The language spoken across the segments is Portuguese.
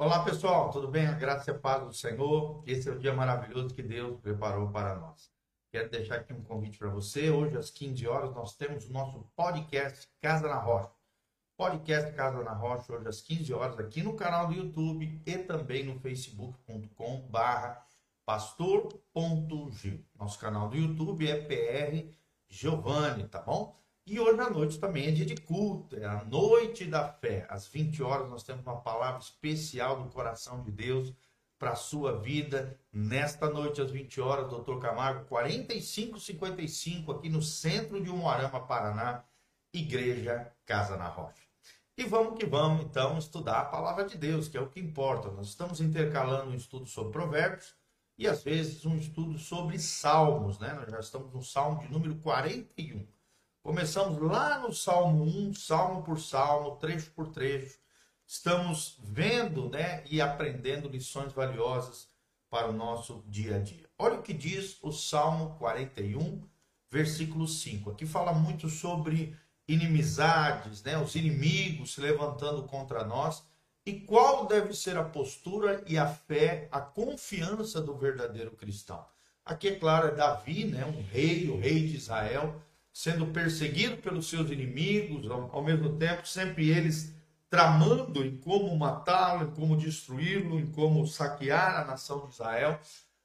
Olá pessoal, tudo bem? A graça e a paz do Senhor. Esse é o dia maravilhoso que Deus preparou para nós. Quero deixar aqui um convite para você. Hoje, às 15 horas, nós temos o nosso podcast Casa na Rocha. Podcast Casa na Rocha, hoje às 15 horas, aqui no canal do YouTube e também no facebook.com/barra pastor.gil. Nosso canal do YouTube é PR Giovanni, tá bom? E hoje à noite também é dia de culto, é a noite da fé. Às 20 horas nós temos uma palavra especial do coração de Deus para a sua vida. Nesta noite, às 20 horas, doutor Camargo, 4555, aqui no centro de Umuarama, Paraná, Igreja Casa na Rocha. E vamos que vamos, então, estudar a palavra de Deus, que é o que importa. Nós estamos intercalando um estudo sobre provérbios e, às vezes, um estudo sobre salmos, né? Nós já estamos no salmo de número 41. Começamos lá no Salmo 1, salmo por salmo, trecho por trecho. Estamos vendo né, e aprendendo lições valiosas para o nosso dia a dia. Olha o que diz o Salmo 41, versículo 5. Aqui fala muito sobre inimizades, né, os inimigos se levantando contra nós e qual deve ser a postura e a fé, a confiança do verdadeiro cristão. Aqui, é claro, é Davi, né, um rei, o rei de Israel, sendo perseguido pelos seus inimigos, ao, ao mesmo tempo, sempre eles tramando em como matá-lo, em como destruí-lo, em como saquear a nação de Israel.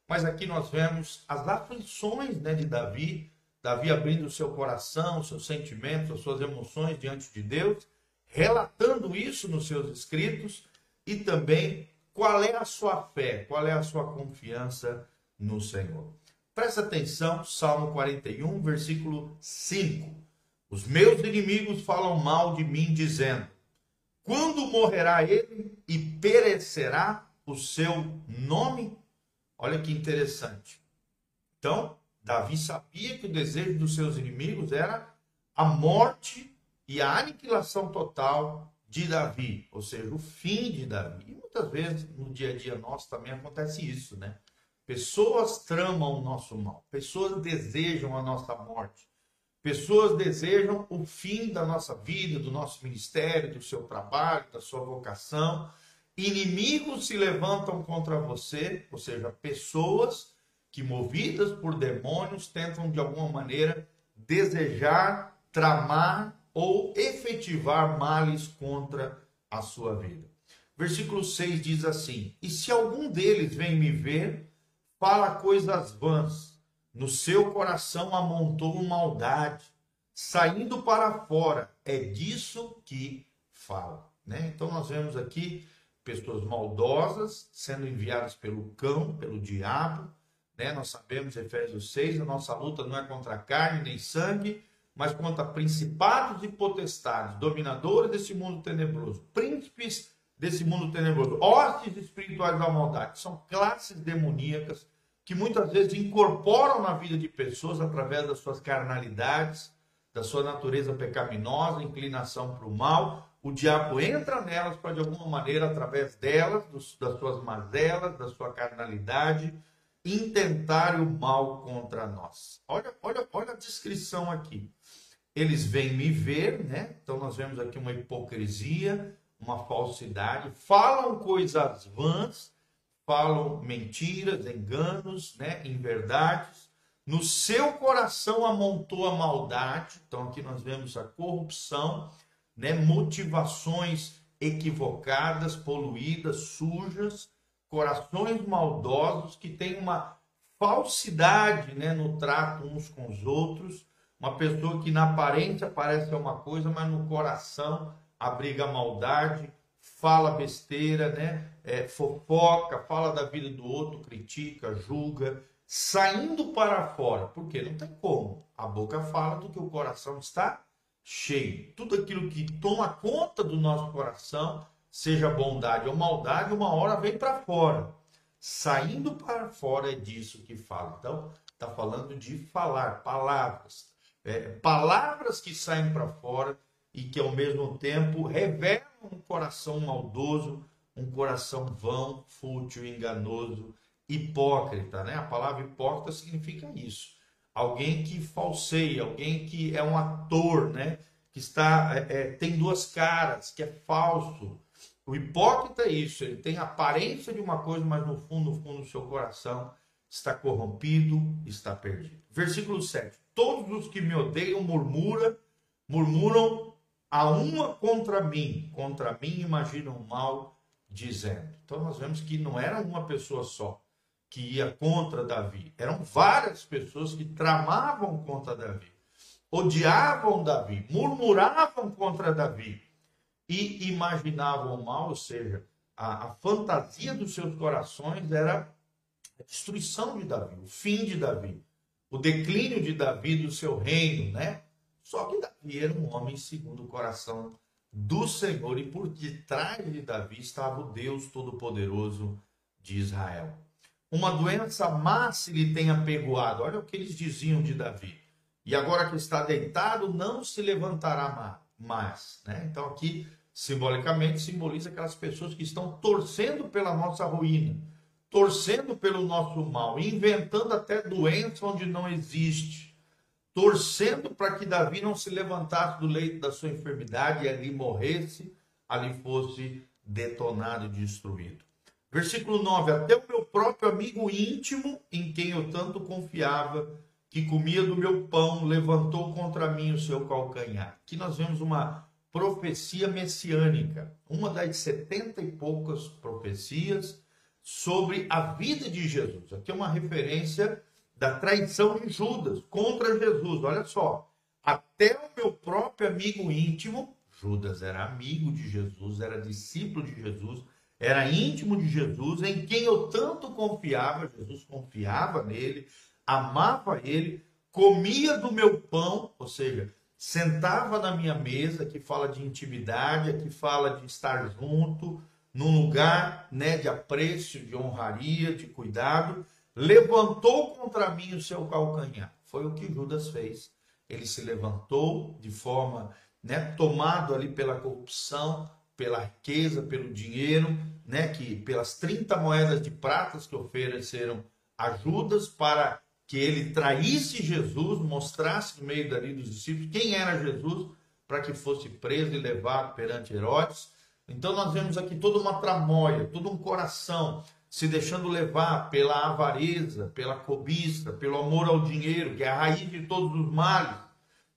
Mas aqui nós vemos as aflições né, de Davi, Davi abrindo o seu coração, seus sentimentos, as suas emoções diante de Deus, relatando isso nos seus escritos e também qual é a sua fé, qual é a sua confiança no Senhor. Presta atenção, Salmo 41, versículo 5. Os meus inimigos falam mal de mim, dizendo: Quando morrerá ele e perecerá o seu nome? Olha que interessante. Então, Davi sabia que o desejo dos seus inimigos era a morte e a aniquilação total de Davi, ou seja, o fim de Davi. E muitas vezes no dia a dia nosso também acontece isso, né? Pessoas tramam o nosso mal, pessoas desejam a nossa morte, pessoas desejam o fim da nossa vida, do nosso ministério, do seu trabalho, da sua vocação. Inimigos se levantam contra você, ou seja, pessoas que, movidas por demônios, tentam de alguma maneira desejar, tramar ou efetivar males contra a sua vida. Versículo 6 diz assim: E se algum deles vem me ver, fala coisas vãs, no seu coração amontou maldade, saindo para fora, é disso que fala. Né? Então nós vemos aqui pessoas maldosas sendo enviadas pelo cão, pelo diabo. Né? Nós sabemos, Efésios 6, a nossa luta não é contra carne nem sangue, mas contra principados e potestades, dominadores desse mundo tenebroso, príncipes desse mundo tenebroso, hostes espirituais da maldade. São classes demoníacas que muitas vezes incorporam na vida de pessoas através das suas carnalidades, da sua natureza pecaminosa, inclinação para o mal. O diabo entra nelas para, de alguma maneira, através delas, dos, das suas mazelas, da sua carnalidade, intentar o mal contra nós. Olha, olha, olha a descrição aqui. Eles vêm me ver, né? Então nós vemos aqui uma hipocrisia, uma falsidade, falam coisas vãs, falam mentiras, enganos, né, inverdades. No seu coração amontou a maldade. Então aqui nós vemos a corrupção, né, motivações equivocadas, poluídas, sujas, corações maldosos que têm uma falsidade, né, no trato uns com os outros. Uma pessoa que na aparência parece uma coisa, mas no coração abriga maldade, fala besteira, né? É, fofoca, fala da vida do outro, critica, julga, saindo para fora. Porque não tem como. A boca fala do que o coração está cheio. Tudo aquilo que toma conta do nosso coração, seja bondade ou maldade, uma hora vem para fora. Saindo para fora é disso que fala. Então, está falando de falar, palavras. É, palavras que saem para fora e que ao mesmo tempo revelam um coração maldoso, um coração vão, fútil, enganoso, hipócrita, né? A palavra hipócrita significa isso. Alguém que falseia, alguém que é um ator, né? Que está é, é tem duas caras, que é falso, O hipócrita é isso, ele tem aparência de uma coisa, mas no fundo, no fundo, o seu coração está corrompido, está perdido. Versículo 7. Todos os que me odeiam murmuram, murmuram a uma contra mim, contra mim imaginam mal, dizendo. Então nós vemos que não era uma pessoa só que ia contra Davi, eram várias pessoas que tramavam contra Davi, odiavam Davi, murmuravam contra Davi e imaginavam mal, ou seja, a, a fantasia dos seus corações era a destruição de Davi, o fim de Davi, o declínio de Davi do seu reino, né? Só que Davi era um homem segundo o coração do Senhor e por detrás de Davi estava o Deus Todo-Poderoso de Israel. Uma doença má se lhe tenha pegoado. Olha o que eles diziam de Davi. E agora que está deitado, não se levantará mais. Né? Então aqui, simbolicamente, simboliza aquelas pessoas que estão torcendo pela nossa ruína, torcendo pelo nosso mal, inventando até doença onde não existe torcendo para que Davi não se levantasse do leito da sua enfermidade e ali morresse, ali fosse detonado e destruído. Versículo 9: Até o meu próprio amigo íntimo, em quem eu tanto confiava, que comia do meu pão, levantou contra mim o seu calcanhar. Aqui nós vemos uma profecia messiânica, uma das setenta e poucas profecias sobre a vida de Jesus. Aqui é uma referência da traição de Judas contra Jesus. Olha só, até o meu próprio amigo íntimo, Judas era amigo de Jesus, era discípulo de Jesus, era íntimo de Jesus, em quem eu tanto confiava, Jesus confiava nele, amava ele, comia do meu pão, ou seja, sentava na minha mesa, que fala de intimidade, que fala de estar junto, num lugar né, de apreço, de honraria, de cuidado, levantou contra mim o seu calcanhar. Foi o que Judas fez. Ele se levantou de forma né, tomado ali pela corrupção, pela riqueza, pelo dinheiro, né, que pelas 30 moedas de pratas que ofereceram a Judas para que ele traísse Jesus, mostrasse no meio dali dos discípulos quem era Jesus, para que fosse preso e levado perante Herodes. Então nós vemos aqui toda uma tramóia, todo um coração se deixando levar pela avareza, pela cobiça, pelo amor ao dinheiro, que é a raiz de todos os males.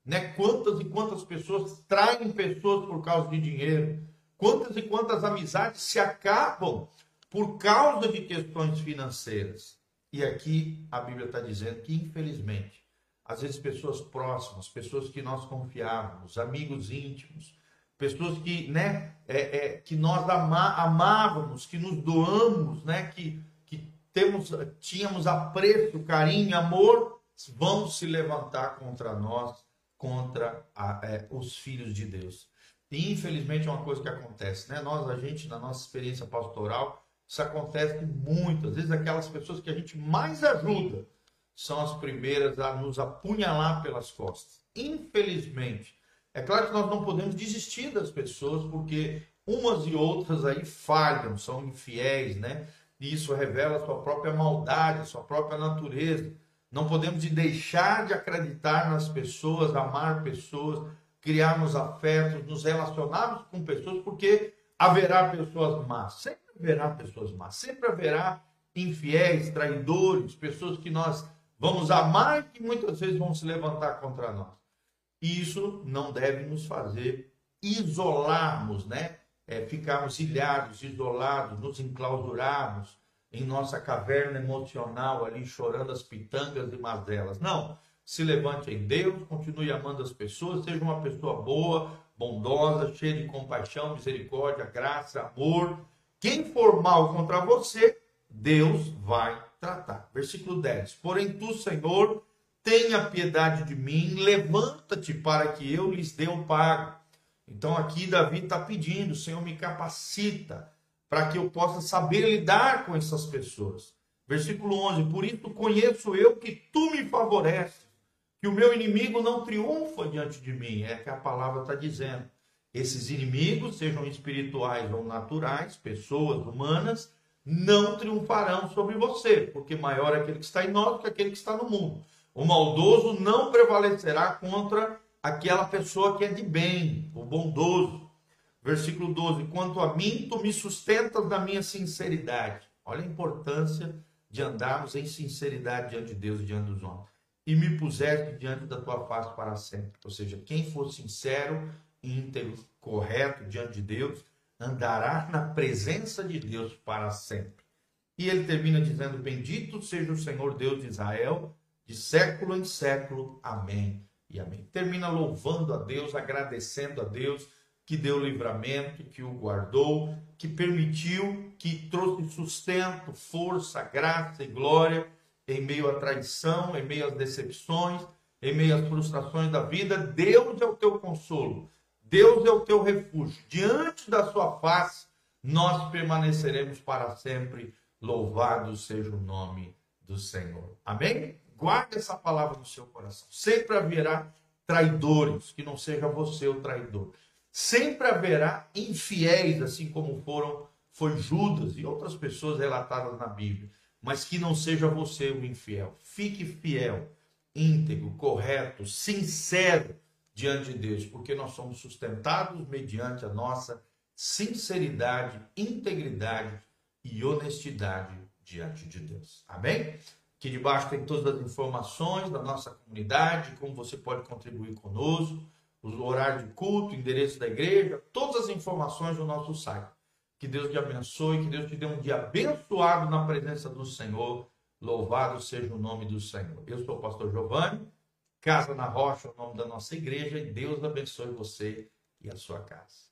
Né? Quantas e quantas pessoas traem pessoas por causa de dinheiro? Quantas e quantas amizades se acabam por causa de questões financeiras? E aqui a Bíblia está dizendo que, infelizmente, às vezes pessoas próximas, pessoas que nós confiávamos, amigos íntimos, pessoas que, né, é, é, que nós ama, amávamos, que nos doamos, né, que, que temos, tínhamos apreço, carinho, amor, vão se levantar contra nós, contra a, é, os filhos de Deus. E infelizmente é uma coisa que acontece, né? Nós, a gente, na nossa experiência pastoral, isso acontece muito. Às vezes aquelas pessoas que a gente mais ajuda são as primeiras a nos apunhalar pelas costas. Infelizmente, é claro que nós não podemos desistir das pessoas, porque umas e outras aí falham, são infiéis, né? E isso revela a sua própria maldade, a sua própria natureza. Não podemos deixar de acreditar nas pessoas, amar pessoas, criarmos afetos, nos relacionarmos com pessoas, porque haverá pessoas más. Sempre haverá pessoas más. Sempre haverá infiéis, traidores, pessoas que nós vamos amar e que muitas vezes vão se levantar contra nós. Isso não deve nos fazer isolarmos, né? É, ficarmos ilhados, isolados, nos enclausurarmos em nossa caverna emocional ali, chorando as pitangas e mazelas. Não. Se levante em Deus, continue amando as pessoas, seja uma pessoa boa, bondosa, cheia de compaixão, misericórdia, graça, amor. Quem for mal contra você, Deus vai tratar. Versículo 10. Porém, tu, Senhor, tenha piedade de mim, levanta-te para que eu lhes dê um pago. Então aqui Davi está pedindo, Senhor, me capacita para que eu possa saber lidar com essas pessoas. Versículo 11: Por isso conheço eu que tu me favoreces, que o meu inimigo não triunfa diante de mim. É que a palavra está dizendo. Esses inimigos, sejam espirituais ou naturais, pessoas humanas, não triunfarão sobre você, porque maior é aquele que está em nós do que aquele que está no mundo. O maldoso não prevalecerá contra aquela pessoa que é de bem, o bondoso. Versículo 12: Quanto a mim, tu me sustentas na minha sinceridade. Olha a importância de andarmos em sinceridade diante de Deus e diante dos homens. E me puseste diante da tua face para sempre. Ou seja, quem for sincero, íntegro, correto diante de Deus, andará na presença de Deus para sempre. E ele termina dizendo: Bendito seja o Senhor Deus de Israel, de século em século. Amém e amém. Termina louvando a Deus, agradecendo a Deus que deu livramento, que o guardou, que permitiu, que trouxe sustento, força, graça e glória em meio à traição, em meio às decepções, em meio às frustrações da vida. Deus é o teu consolo, Deus é o teu refúgio. Diante da sua face, nós permaneceremos para sempre. Louvado seja o nome do Senhor. Amém? Guarde essa palavra no seu coração. Sempre haverá traidores, que não seja você o traidor. Sempre haverá infiéis, assim como foram foi Judas e outras pessoas relatadas na Bíblia, mas que não seja você o infiel. Fique fiel, íntegro, correto, sincero diante de Deus, porque nós somos sustentados mediante a nossa sinceridade, integridade e honestidade diante de Deus. Amém? Aqui debaixo tem todas as informações da nossa comunidade, como você pode contribuir conosco, o horário de culto, endereço da igreja, todas as informações no nosso site. Que Deus te abençoe, que Deus te dê um dia abençoado na presença do Senhor. Louvado seja o nome do Senhor. Eu sou o pastor Giovanni, Casa na Rocha, o nome da nossa igreja, e Deus abençoe você e a sua casa.